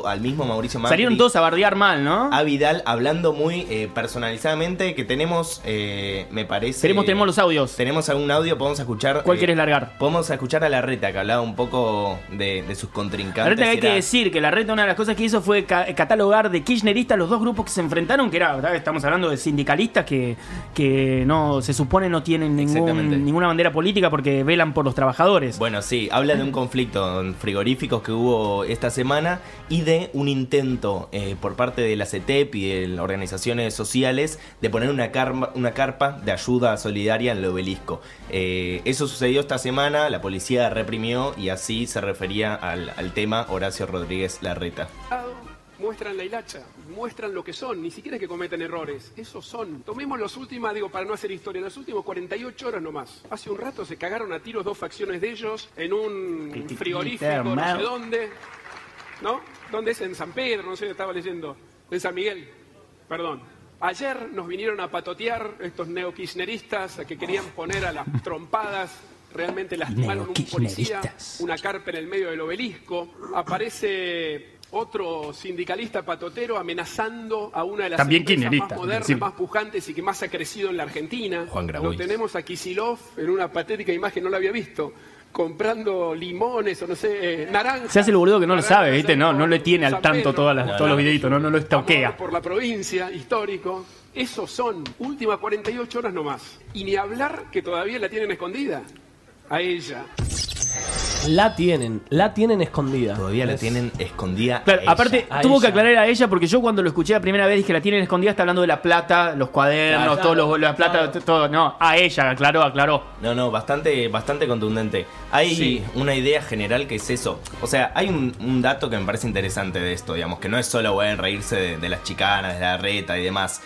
al mismo Mauricio Macri. Salieron todos a bardear mal, ¿no? A Vidal hablando muy eh, personalizadamente que tenemos, eh, me parece... Tenemos, tenemos los audios. Tenemos algún audio, podemos escuchar... ¿Cuál eh, quieres largar? Podemos escuchar a Larreta, que hablaba un poco de, de sus contrincantes. La reta que hay que decir que la reta una de las cosas que hizo fue ca- catalogar de kirchneristas los dos grupos que se enfrentaron, que era, ¿verdad? estamos hablando de sindicalistas que, que no se supone no tienen ningún, ninguna bandera política porque velan por los trabajadores. Bueno, sí, habla de un conflicto en frigoríficos que hubo esta semana y de un intento eh, por parte de la CETEP y de las organizaciones sociales de poner una, carpa, una carpa de ayuda solidaria en el obelisco. Eh, eso sucedió esta semana, la policía reprimió y así se refería al, al tema Horacio Rodríguez Larreta. muestran la hilacha, muestran lo que son, ni siquiera es que cometen errores, esos son. Tomemos los últimos, digo, para no hacer historia, los últimos 48 horas nomás. Hace un rato se cagaron a tiros dos facciones de ellos en un frigorífico, no sé dónde, ¿no? ¿Dónde es? En San Pedro, no sé, estaba leyendo. En San Miguel, perdón. Ayer nos vinieron a patotear estos neokirchneristas que querían poner a las trompadas realmente lastimaron un policía, una carpa en el medio del obelisco. Aparece otro sindicalista patotero amenazando a una de las También empresas más modernas, más pujantes y que más ha crecido en la Argentina. Juan Lo tenemos a Kisilov en una patética imagen, no la había visto, comprando limones o no sé, eh, naranjas. Se hace el boludo que no lo sabe, ¿viste? No, no le tiene al tanto todas las- todos los videitos, no, no lo estoquea. por la provincia, histórico. Esos son, últimas 48 horas nomás. Y ni hablar que todavía la tienen escondida. A ella. La tienen, la tienen escondida. Todavía la Es- tienen escondida. Claro, a ella. aparte a tuvo que ella. aclarar a ella porque yo cuando lo escuché la primera vez dije la tienen escondida, está hablando de la plata, los cuadernos, Claro, todos los, la plata, claro. todo. No, a ella, aclaró, aclaró. No, no, bastante, bastante contundente. Hay Sí. una idea general que es eso. O sea, hay un, un dato que me parece interesante de esto, digamos, que no es solo bueno reírse de, de las chicanas, de la reta y demás.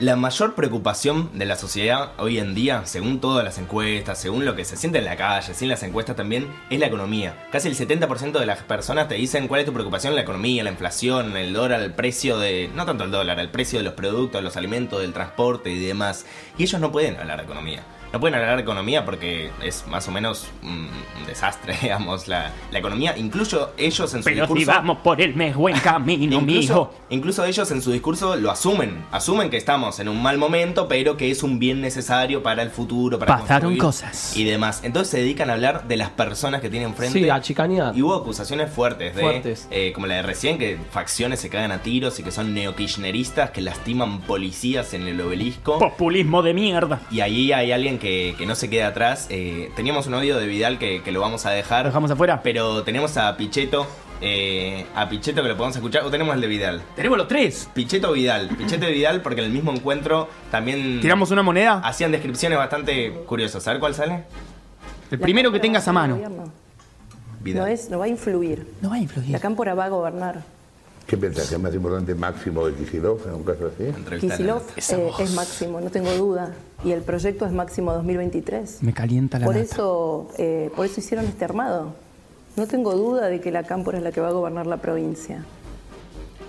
La mayor preocupación de la sociedad hoy en día, según todas las encuestas, según lo que se siente en la calle, sin las encuestas también, es la economía. Casi el 70% de las personas te dicen cuál es tu preocupación, la economía, la inflación, el dólar, el precio de... No tanto el dólar, el precio de los productos, los alimentos, del transporte y demás. Y ellos no pueden hablar de economía. No pueden hablar de economía porque es más o menos un desastre, digamos, la, la economía. Incluso ellos en su Pero si discurso... vamos por el mes buen camino, mijo. Incluso, incluso ellos en su discurso lo asumen. Asumen que estamos en un mal momento, pero que es un bien necesario para el futuro, para Pasaron cosas. Y demás. Entonces se dedican a hablar de las personas que tienen frente. Sí, a chicanear. Y hubo acusaciones fuertes de. Fuertes. eh, como la de recién, que facciones se cagan a tiros y que son neokirchneristas que lastiman policías en el obelisco. Populismo de mierda. Y ahí hay alguien que, que no se queda atrás. Eh, teníamos un audio de Vidal que, que lo vamos a dejar. ¿Lo dejamos afuera? Pero tenemos a Pichetto. eh, a Pichetto que lo podemos escuchar. O tenemos el de Vidal. Tenemos los tres. Pichetto Vidal. Pichetto y Vidal porque en el mismo encuentro también. ¿Tiramos una moneda? Hacían descripciones bastante curiosas. A ver cuál sale. El primero que tengas a mano. Vidal. No, es, no va a influir. No va a influir. La cámpora va a gobernar. ¿Qué pensás? ¿Que es más importante Máximo de Kicillof en un caso así? Kisilov eh, es máximo, no tengo duda. Y el proyecto es máximo 2023. Me calienta la Por nata. eso, eh, por eso hicieron este armado. No tengo duda de que la cámpora es la que va a gobernar la provincia.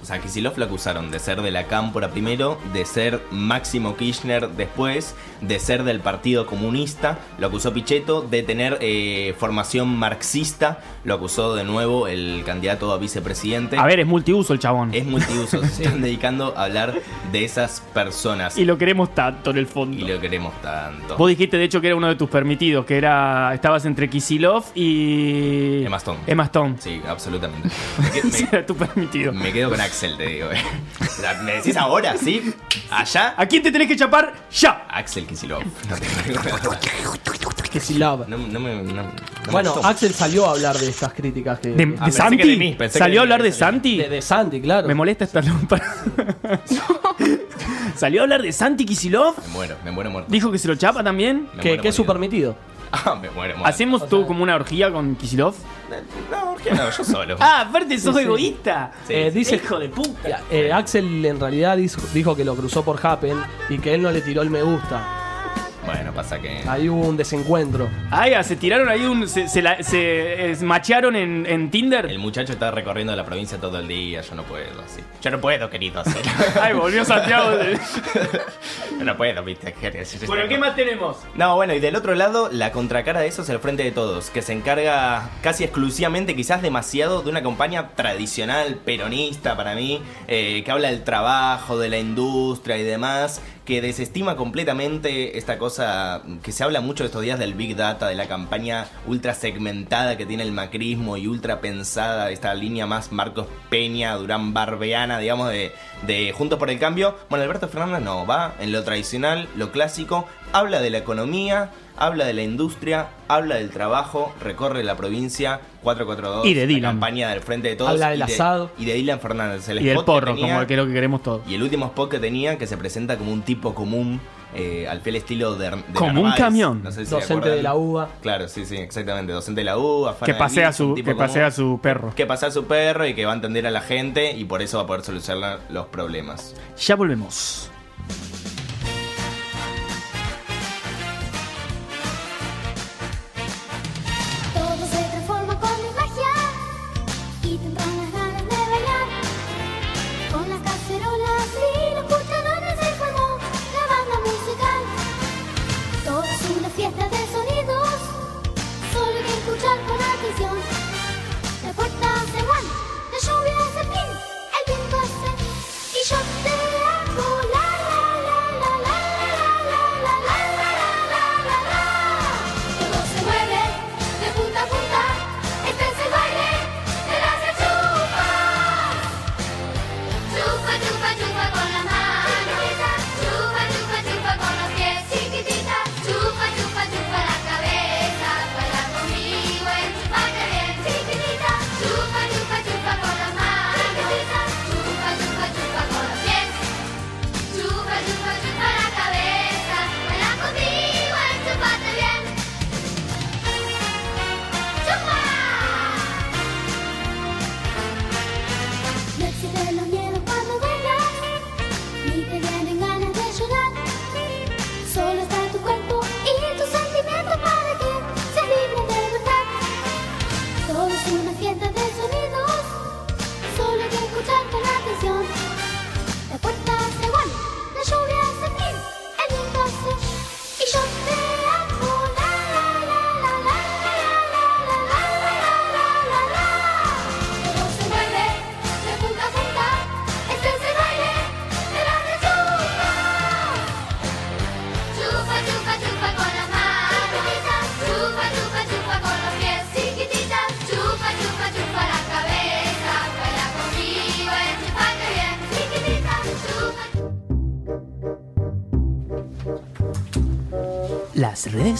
O sea, Kisilov lo acusaron de ser de la Cámpora primero, de ser Máximo Kirchner después, de ser del Partido Comunista. Lo acusó Pichetto de tener eh, formación marxista. Lo acusó de nuevo el candidato a vicepresidente. A ver, es multiuso el chabón. Es multiuso. Se están dedicando a hablar de esas personas. Y lo queremos tanto en el fondo. Y lo queremos tanto. Vos dijiste, de hecho, que era uno de tus permitidos, que era. Estabas entre Kisilov y. Emma Stone. Emma Stone. Sí, absolutamente. Me, tu permitido. me quedo con Axel, te digo. eh. O sea, ¿Me decís ahora, sí? ¿Allá? ¿A quién te tenés que chapar? ¡Ya! Axel Kisilov. No tengo Kisilov. No, no me, no- no me Bueno, gustó. Axel salió a hablar de estas críticas que. ¿De, Ah, de pensé Santi? que de mí, pensé que ¿Salió a de mí, hablar de pensé que- Santi? De, de Santi, claro. Me molesta esta lámpara. ¿Salió a hablar de Santi Kisilov? Me muero, me muero muerto. ¿Dijo que se lo chapa también? Me Que, muero que es su morido. permitido. Ah, me muero, muero. ¿Hacemos tú como una orgía con Kisilov? No, ¿por qué no? Yo solo. Ah, aparte sos Sí, sí. egoísta. Sí, Eh, sí. dice, Hijo de puta. eh, Axel en realidad dijo, dijo que lo cruzó por Happen y que él no le tiró el me gusta. Bueno, pasa que. Ahí hubo un desencuentro. Ah, ya, se tiraron ahí un. Se, se, la- se, eh, machearon en, en Tinder. El muchacho está recorriendo la provincia todo el día. Yo no puedo, así. Yo no puedo, querido, así. Ay, volvió Santiago. de- Yo no puedo, viste. Bueno, ¿qué más tenemos? No, bueno, y del otro lado, la contracara de eso es el Frente de Todos, que se encarga casi exclusivamente, quizás demasiado, de una campaña tradicional, peronista para mí, eh, que habla del trabajo, de la industria y demás, que desestima completamente esta cosa que se habla mucho estos días del Big Data, de la campaña ultra segmentada que tiene el macrismo y ultra pensada, esta línea más Marcos Peña, Durán Barbeana, digamos, de, de Juntos por el Cambio. Bueno, Alberto Fernández no, va en lo tradicional, lo clásico, habla de la economía, habla de la industria, habla del trabajo, recorre la provincia 442, Y de la Dylan. campaña del Frente de Todos. Habla del y de- asado. Y de Dylan Fernández. El Y el spot que porro, tenía- como que lo que queremos todos. y el último spot que tenía, que se presenta como un tipo común, eh, al fiel estilo de, de Como un camión. No sé si Docente de la UBA. Claro, sí, sí, exactamente. Docente de la UBA. Que pasea, su, que pasea a su perro. Que pasea a su perro y que va a entender a la gente y por eso va a poder solucionar los problemas. Ya volvemos.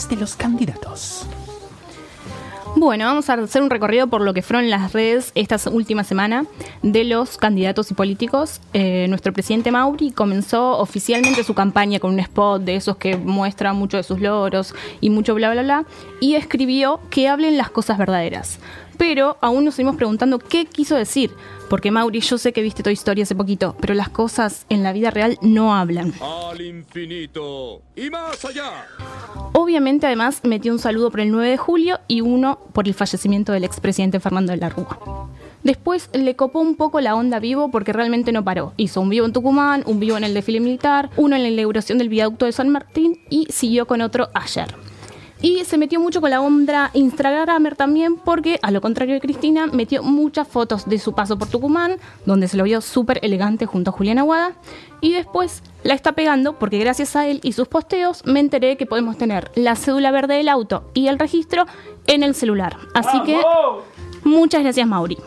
De los candidatos. Bueno, vamos a hacer un recorrido por lo que fueron las redes esta última semana de los candidatos y políticos. Eh, nuestro presidente Mauri comenzó oficialmente su campaña con un spot de esos que muestra mucho de sus logros y mucho bla bla bla, y escribió que hablen las cosas verdaderas. Pero aún nos seguimos preguntando qué quiso decir, porque Mauri, yo sé que viste Toy Story hace poquito, pero las cosas en la vida real no hablan. Al infinito y más allá. Obviamente, además, metió un saludo por el 9 de julio y uno por el fallecimiento del expresidente Fernando de la Rúa. Después le copó un poco la onda vivo porque realmente no paró. Hizo un vivo en Tucumán, un vivo en el desfile militar, uno en la inauguración del viaducto de San Martín y siguió con otro ayer. Y se metió mucho con la onda Instagramer también porque, a lo contrario de Cristina, metió muchas fotos de su paso por Tucumán, donde se lo vio súper elegante junto a Julián Aguada. Y después la está pegando porque gracias a él y sus posteos me enteré que podemos tener la cédula verde del auto y el registro en el celular. Así que muchas gracias Mauri.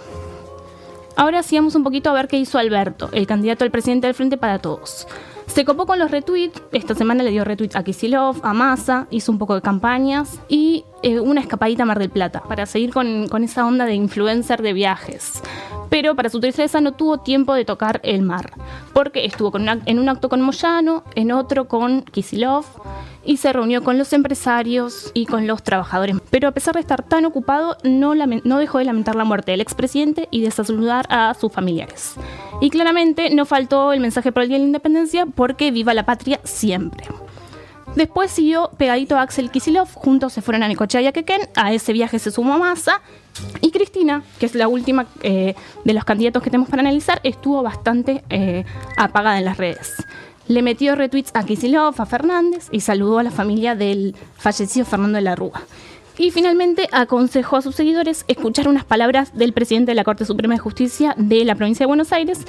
Ahora sigamos un poquito a ver qué hizo Alberto, el candidato al presidente del Frente para Todos. Se copó con los retweets, esta semana le dio retweets a Kisilov, a Massa, hizo un poco de campañas y eh, una escapadita a Mar del Plata para seguir con, con esa onda de influencer de viajes. Pero para su tristeza no tuvo tiempo de tocar el mar, porque estuvo con en un acto con Moyano, en otro con Kisilov y se reunió con los empresarios y con los trabajadores. Pero a pesar de estar tan ocupado, no, no dejó de lamentar la muerte del expresidente y de saludar a sus familiares. Y claramente no faltó el mensaje por el Día de la Independencia porque viva la patria siempre. Después siguió pegadito a Axel Kisilov, juntos se fueron a Necochea y a Quequén, a ese viaje se sumó Massa, y Cristina, que es la última eh, de los candidatos que tenemos para analizar, estuvo bastante eh, apagada en las redes. Le metió retweets a Kisilov, a Fernández, y saludó a la familia del fallecido Fernando de la Rúa. Y finalmente aconsejó a sus seguidores escuchar unas palabras del presidente de la Corte Suprema de Justicia de la provincia de Buenos Aires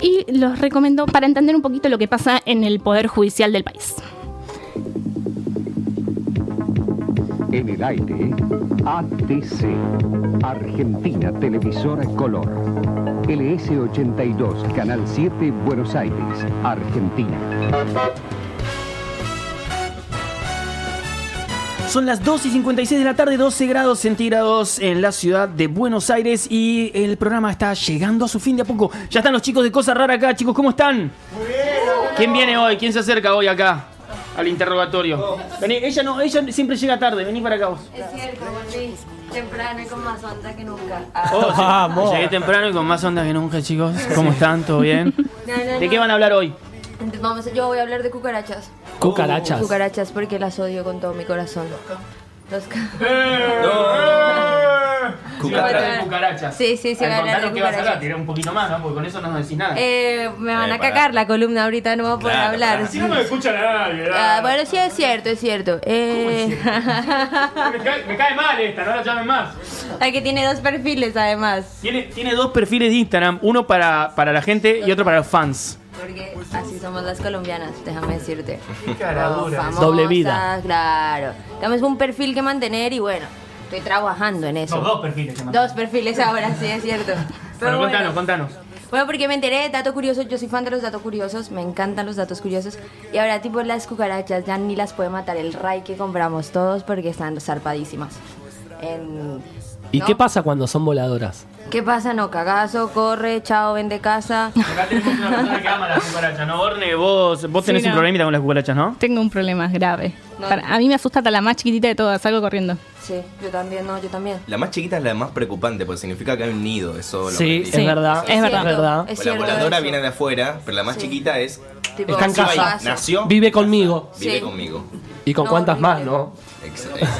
y los recomendó para entender un poquito lo que pasa en el Poder Judicial del país. En el aire, ATC, Argentina Televisora Color. LS82, Canal 7, Buenos Aires, Argentina. Son las 2 y 56 de la tarde, 12 grados centígrados en la ciudad de Buenos Aires y el programa está llegando a su fin de a poco. Ya están los chicos de Cosa Rara acá, chicos, ¿cómo están? ¿Quién viene hoy? ¿Quién se acerca hoy acá al interrogatorio? Vení, ella no, ella siempre llega tarde, vení para acá vos. Es cierto, volví temprano y con más onda que nunca. Oh, sí. Llegué temprano y con más onda que nunca, chicos. ¿Cómo están? ¿Todo bien? No, no, ¿De no. qué van a hablar hoy? Entonces, vamos, yo voy a hablar de cucarachas. Cucarachas. Cucarachas porque las odio con todo mi corazón. Los ca- Cucarachas. de cucarachas. Sí, sí, sí, Ay, voy a hablar contanos de qué vas a hablar, tirá un poquito más, ¿no? Porque con eso no nos decís nada. Eh, me van Eh, a cagar la columna ahorita, no voy a poder Claro, hablar. pará. Si no me escucha nadie, Ah, bueno, sí es cierto, es cierto. Eh, me, cae, me cae mal esta, no la llamen más. Ay, que tiene dos perfiles además. Tiene, tiene dos perfiles de Instagram, uno para, para la gente y otro para los fans. Porque así somos las colombianas, déjame decirte. caradura. Famosas, Doble vida. Claro. Tenemos un perfil que mantener y bueno, estoy trabajando en eso. No, dos perfiles. que Dos perfiles ahora, sí, es cierto. Pero Bueno, bueno. contanos, contanos. Bueno, porque me enteré de datos curiosos, yo soy fan de los datos curiosos, me encantan los datos curiosos. Y ahora tipo las cucarachas ya ni las puede matar el ray que compramos todos porque están zarpadísimas. En- ¿Y ¿no? qué pasa cuando son voladoras? ¿Qué pasa? No, cagazo, corre, chao, vende casa. Acá tenemos una persona que ama las cucarachas, ¿no? Orne, vos, vos tenés Sí, un no. problemita con las cucarachas, ¿no? Tengo un problema grave. No. Para- a mí me asusta hasta la más chiquitita de todas, salgo corriendo. Sí, yo también, no, yo también. La más chiquita es la más preocupante porque significa que hay un nido. Eso lo Sí, es Sí, verdad, es verdad. cierto, verdad. es la voladora eso. viene de afuera, pero la más chiquita es. Tipo, Está en casa. Nació, Vive conmigo. vive Sí. conmigo. ¿Y con No, cuántas horrible. más, no?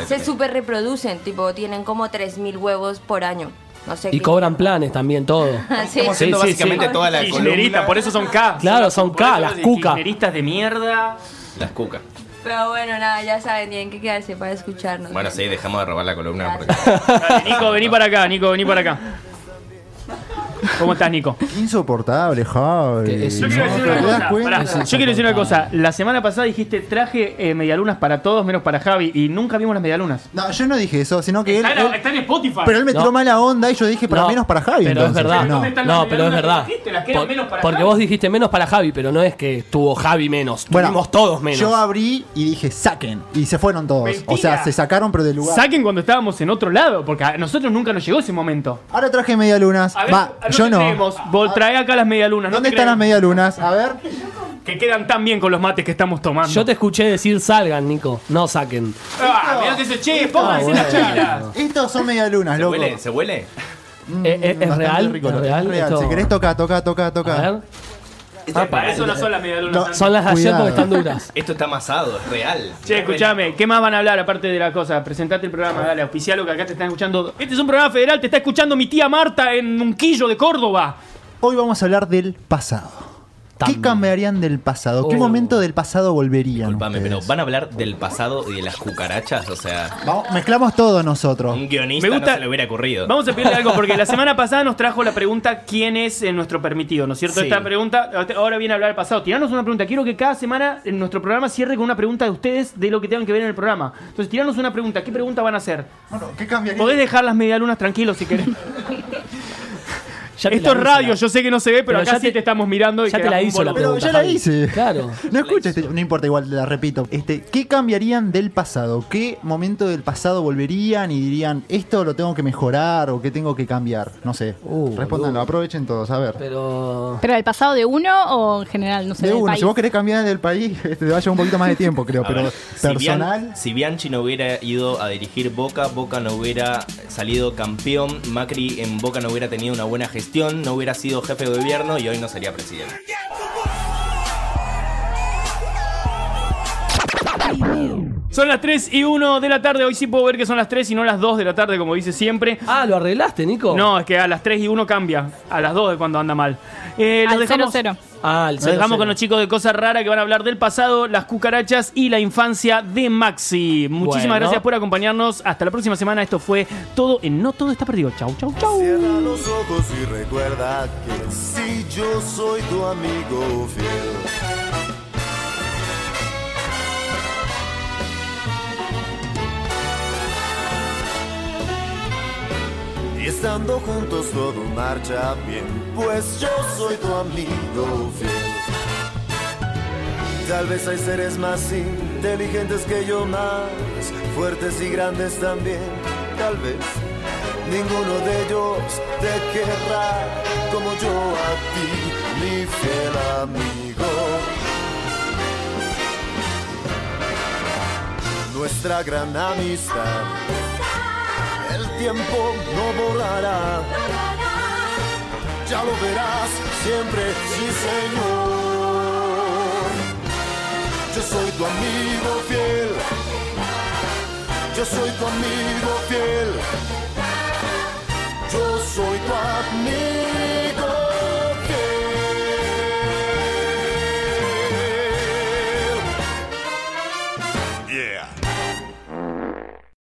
Se super reproducen, tipo, tienen como 3.000 huevos por año. No sé Y qué- cobran planes también, todo. Sí. Estamos haciendo básicamente toda la columna. por eso son K. Claro, son K, las de cuca. Kirchneristas de mierda. Las cucas. Pero bueno, nada, ya saben, tienen que quedarse para escucharnos. Bueno, sí, dejamos de robar la columna. porque- Dale, Nico, vení para acá, Nico, vení para acá. ¿Cómo estás, Nico? Insoportable, Javi. Yo quiero decir ¿Te una das cosa, pará, yo quiero decir una cosa. La semana pasada dijiste traje eh, medialunas para todos menos para Javi y nunca vimos las medialunas. No, yo no dije eso, sino que él, Está, en- él- está en Spotify. Pero él me tiró No. mala onda y yo dije para No, menos para Javi. Pero es entonces. verdad. No. No, pero es verdad. dijiste? Las que eran Por- menos para porque Javi. vos dijiste menos para Javi, pero no es que tuvo Javi menos. Bueno, Tuvimos todos menos. Yo abrí y dije saquen. Y se fueron todos. O sea, Mentira. se sacaron pero del lugar. Saquen cuando estábamos en otro lado, porque a nosotros nunca nos llegó ese momento. Ahora traje medialunas. A ver, Va, yo no. trae acá las medialunas. no ¿Dónde están las medialunas? A ver. Que quedan tan bien con los mates que estamos tomando. Yo te escuché decir salgan, Nico. No saquen. Ah, mirá que se che, pónganse Ah, las pilas. Estos son medialunas, ¿Se loco. huele? ¿Se huele? Eh, eh, ¿Es, real? rico, ¿Es real? real. Esto- Si querés, toca, toca, toca, toca. A ver. Para eso no son las medialunas. No. Son las de ayer Cuidado. porque están duras. Esto está amasado, es real. Che, escuchame, ¿qué más van a hablar aparte de la cosa? Presentate el programa, dale, auspicialo que acá te están escuchando. Este es un programa federal, te está escuchando mi tía Marta en Unquillo de Córdoba. Hoy vamos a hablar del pasado. ¿Qué cambiarían del pasado? ¿Qué Oh. momento del pasado volverían? Disculpame, pero ustedes? ¿van a hablar del pasado y de las cucarachas? O sea, Vamos, mezclamos todo nosotros. un guionista Me gusta- no se le hubiera ocurrido. Vamos a pedirle algo porque la semana pasada nos trajo la pregunta ¿quién es eh, nuestro permitido? ¿No es cierto? Sí. Esta pregunta, ahora viene a hablar del pasado. Tiranos una pregunta. Quiero que cada semana en nuestro programa cierre con una pregunta de ustedes de lo que tengan que ver en el programa. Entonces, tiranos una pregunta. ¿Qué pregunta van a hacer? Bueno, ¿qué cambiaría? Podés dejar las medialunas tranquilos si querés. Ya te Esto la es hice, radio, la- yo sé que no se ve, pero, Pero acá ya sí te- te estamos mirando y ya te quedás la un hizo la boludo. Pero pregunta, ya la Javi. hice. Claro. No escucha, este- no importa, igual la repito. Este, ¿Qué cambiarían del pasado? ¿Qué momento del pasado volverían y dirían esto lo tengo que mejorar o qué tengo que cambiar? No sé. Uh, Respondanlo, aprovechen todos, a ver. Pero. ¿Pero el pasado de uno o en general? No sé, De del uno, país? si vos querés cambiar del país, este, te va a llevar un poquito más de tiempo, creo, A pero ver, si personal. Bian- Si Bianchi no hubiera ido a dirigir Boca, Boca no hubiera salido campeón, Macri en Boca no hubiera tenido una buena no hubiera sido jefe de gobierno y hoy no sería presidente. Son las 3 y 1 de la tarde. Hoy sí puedo ver que son las 3 y no las 2 de la tarde, como dice siempre. Ah, ¿lo arreglaste, Nico? No, es que a las 3 y 1 cambia. A las 2 es cuando anda mal. Eh, los Al dejamos, 0-0. Ah, el los dejamos 0-0. con los chicos de Cosa Rara que van a hablar del pasado, las cucarachas y la infancia de Maxi. Muchísimas Bueno. gracias por acompañarnos. Hasta la próxima semana. Esto fue todo en No Todo Está Perdido. Chau, chau, chau. Cierra los ojos y recuerda que si yo soy tu amigo fiel. Y estando juntos todo marcha bien, pues yo soy tu amigo fiel. Tal vez hay seres más inteligentes que yo, más fuertes y grandes también. Tal vez ninguno de ellos te querrá como yo a ti, mi fiel amigo. Nuestra gran amistad, tiempo no borrará. Ya lo verás siempre, sí señor. Yo soy tu amigo fiel. Yo soy tu amigo fiel. Yo soy tu